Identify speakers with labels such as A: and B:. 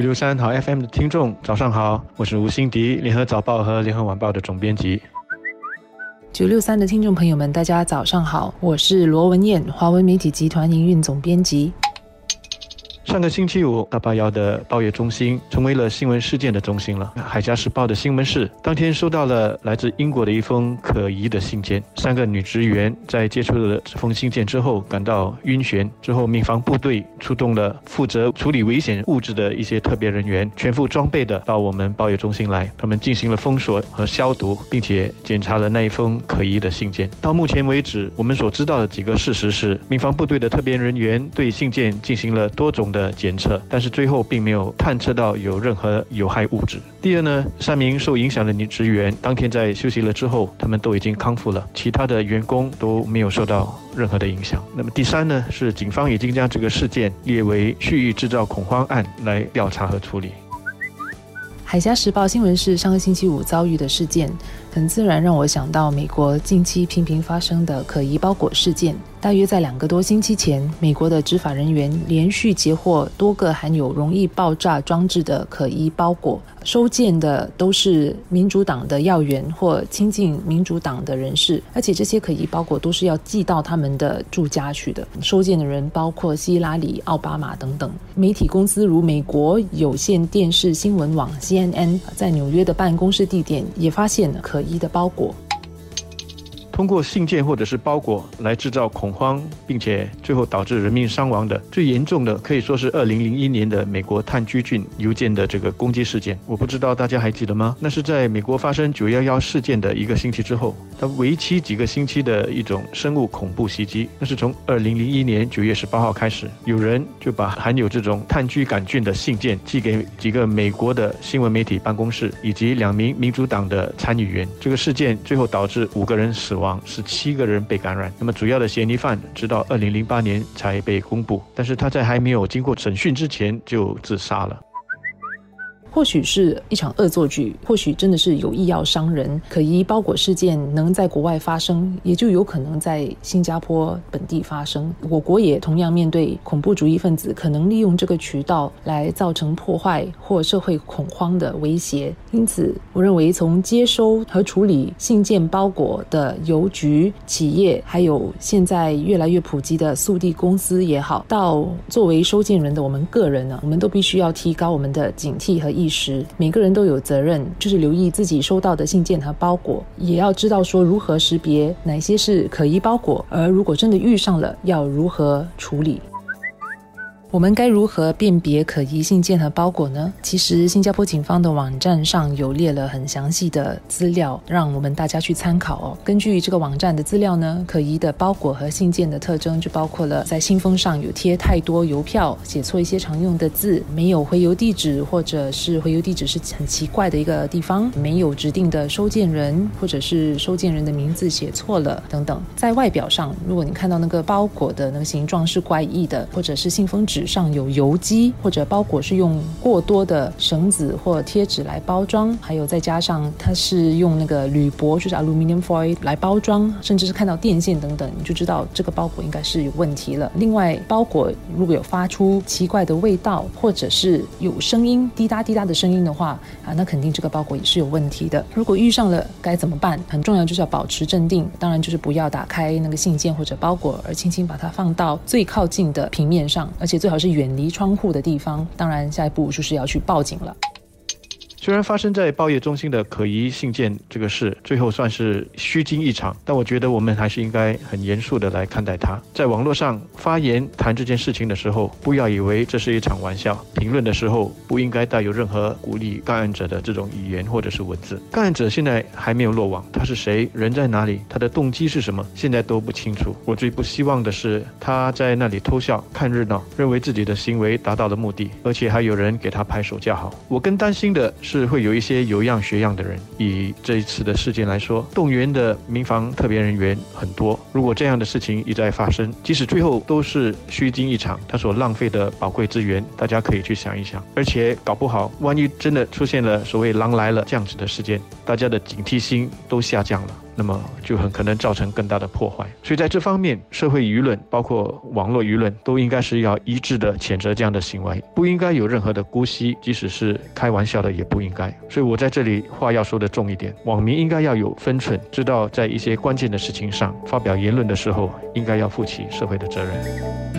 A: 九六三好 FM 的听众，早上好，我是吴欣迪，联合早报和联合晚报的总编辑。
B: 九六三的听众朋友们，大家早上好，我是罗文艳，华文媒体集团营运总编辑。
A: 上个星期五，大巴窑的报业中心成为了新闻事件的中心了。海峡时报的新闻室当天收到了来自英国的一封可疑的信件。三个女职员在接触了这封信件之后，感到晕眩。之后，民防部队出动了负责处理危险物质的一些特别人员，全副装备的到我们报业中心来。他们进行了封锁和消毒，并且检查了那一封可疑的信件。到目前为止，我们所知道的几个事实是，民防部队的特别人员对信件进行了多种的。检测，但是最后并没有探测到有任何有害物质。第二呢，三名受影响的女职员当天在休息了之后，他们都已经康复了，其他的员工都没有受到任何的影响。那么第三呢，是警方已经将这个事件列为蓄意制造恐慌案来调查和处理。
B: 海峡时报新闻是上个星期五遭遇的事件，很自然让我想到美国近期频频发生的可疑包裹事件。大约在两个多星期前，美国的执法人员连续截获多个含有容易爆炸装置的可疑包裹，收件的都是民主党的要员或亲近民主党的人士，而且这些可疑包裹都是要寄到他们的住家去的。收件的人包括希拉里、奥巴马等等。媒体公司如美国有线电视新闻网 CNN 在纽约的办公室地点也发现了可疑的包裹。
A: 通过信件或者是包裹来制造恐慌，并且最后导致人命伤亡的最严重的，可以说是二零零一年的美国炭疽菌邮件的这个攻击事件。我不知道大家还记得吗？那是在美国发生九幺幺事件的一个星期之后，它为期几个星期的一种生物恐怖袭击。那是从二零零一年九月十八号开始，有人就把含有这种炭疽杆菌的信件寄给几个美国的新闻媒体办公室以及两名民主党的参议员。这个事件最后导致五个人死亡。十七个人被感染，那么主要的嫌疑犯直到二零零八年才被公布，但是他在还没有经过审讯之前就自杀了。
B: 或许是一场恶作剧，或许真的是有意要伤人。可疑包裹事件能在国外发生，也就有可能在新加坡本地发生。我国也同样面对恐怖主义分子可能利用这个渠道来造成破坏或社会恐慌的威胁。因此，我认为从接收和处理信件包裹的邮局、企业，还有现在越来越普及的速递公司也好，到作为收件人的我们个人呢，我们都必须要提高我们的警惕和。意识，每个人都有责任，就是留意自己收到的信件和包裹，也要知道说如何识别哪些是可疑包裹，而如果真的遇上了，要如何处理。我们该如何辨别可疑信件和包裹呢？其实，新加坡警方的网站上有列了很详细的资料，让我们大家去参考哦。根据这个网站的资料呢，可疑的包裹和信件的特征就包括了在信封上有贴太多邮票，写错一些常用的字，没有回邮地址，或者是回邮地址是很奇怪的一个地方，没有指定的收件人，或者是收件人的名字写错了等等。在外表上，如果你看到那个包裹的那个形状是怪异的，或者是信封纸。纸上有油迹，或者包裹是用过多的绳子或贴纸来包装，还有再加上它是用那个铝箔，就是 aluminium foil 来包装，甚至是看到电线等等，你就知道这个包裹应该是有问题了。另外，包裹如果有发出奇怪的味道，或者是有声音滴答滴答的声音的话，啊，那肯定这个包裹也是有问题的。如果遇上了该怎么办？很重要就是要保持镇定，当然就是不要打开那个信件或者包裹，而轻轻把它放到最靠近的平面上，而且最。好是远离窗户的地方。当然，下一步就是要去报警了。
A: 虽然发生在报业中心的可疑信件这个事，最后算是虚惊一场，但我觉得我们还是应该很严肃的来看待它。在网络上发言谈这件事情的时候，不要以为这是一场玩笑。评论的时候不应该带有任何鼓励干案者的这种语言或者是文字。干案者现在还没有落网，他是谁？人在哪里？他的动机是什么？现在都不清楚。我最不希望的是他在那里偷笑看热闹，认为自己的行为达到了目的，而且还有人给他拍手叫好。我更担心的是。是会有一些有样学样的人，以这一次的事件来说，动员的民防特别人员很多。如果这样的事情一再发生，即使最后都是虚惊一场，他所浪费的宝贵资源，大家可以去想一想。而且搞不好，万一真的出现了所谓“狼来了”这样子的事件，大家的警惕心都下降了。那么就很可能造成更大的破坏。所以在这方面，社会舆论包括网络舆论都应该是要一致的谴责这样的行为，不应该有任何的姑息，即使是开玩笑的也不应该。所以我在这里话要说的重一点，网民应该要有分寸，知道在一些关键的事情上发表言论的时候，应该要负起社会的责任。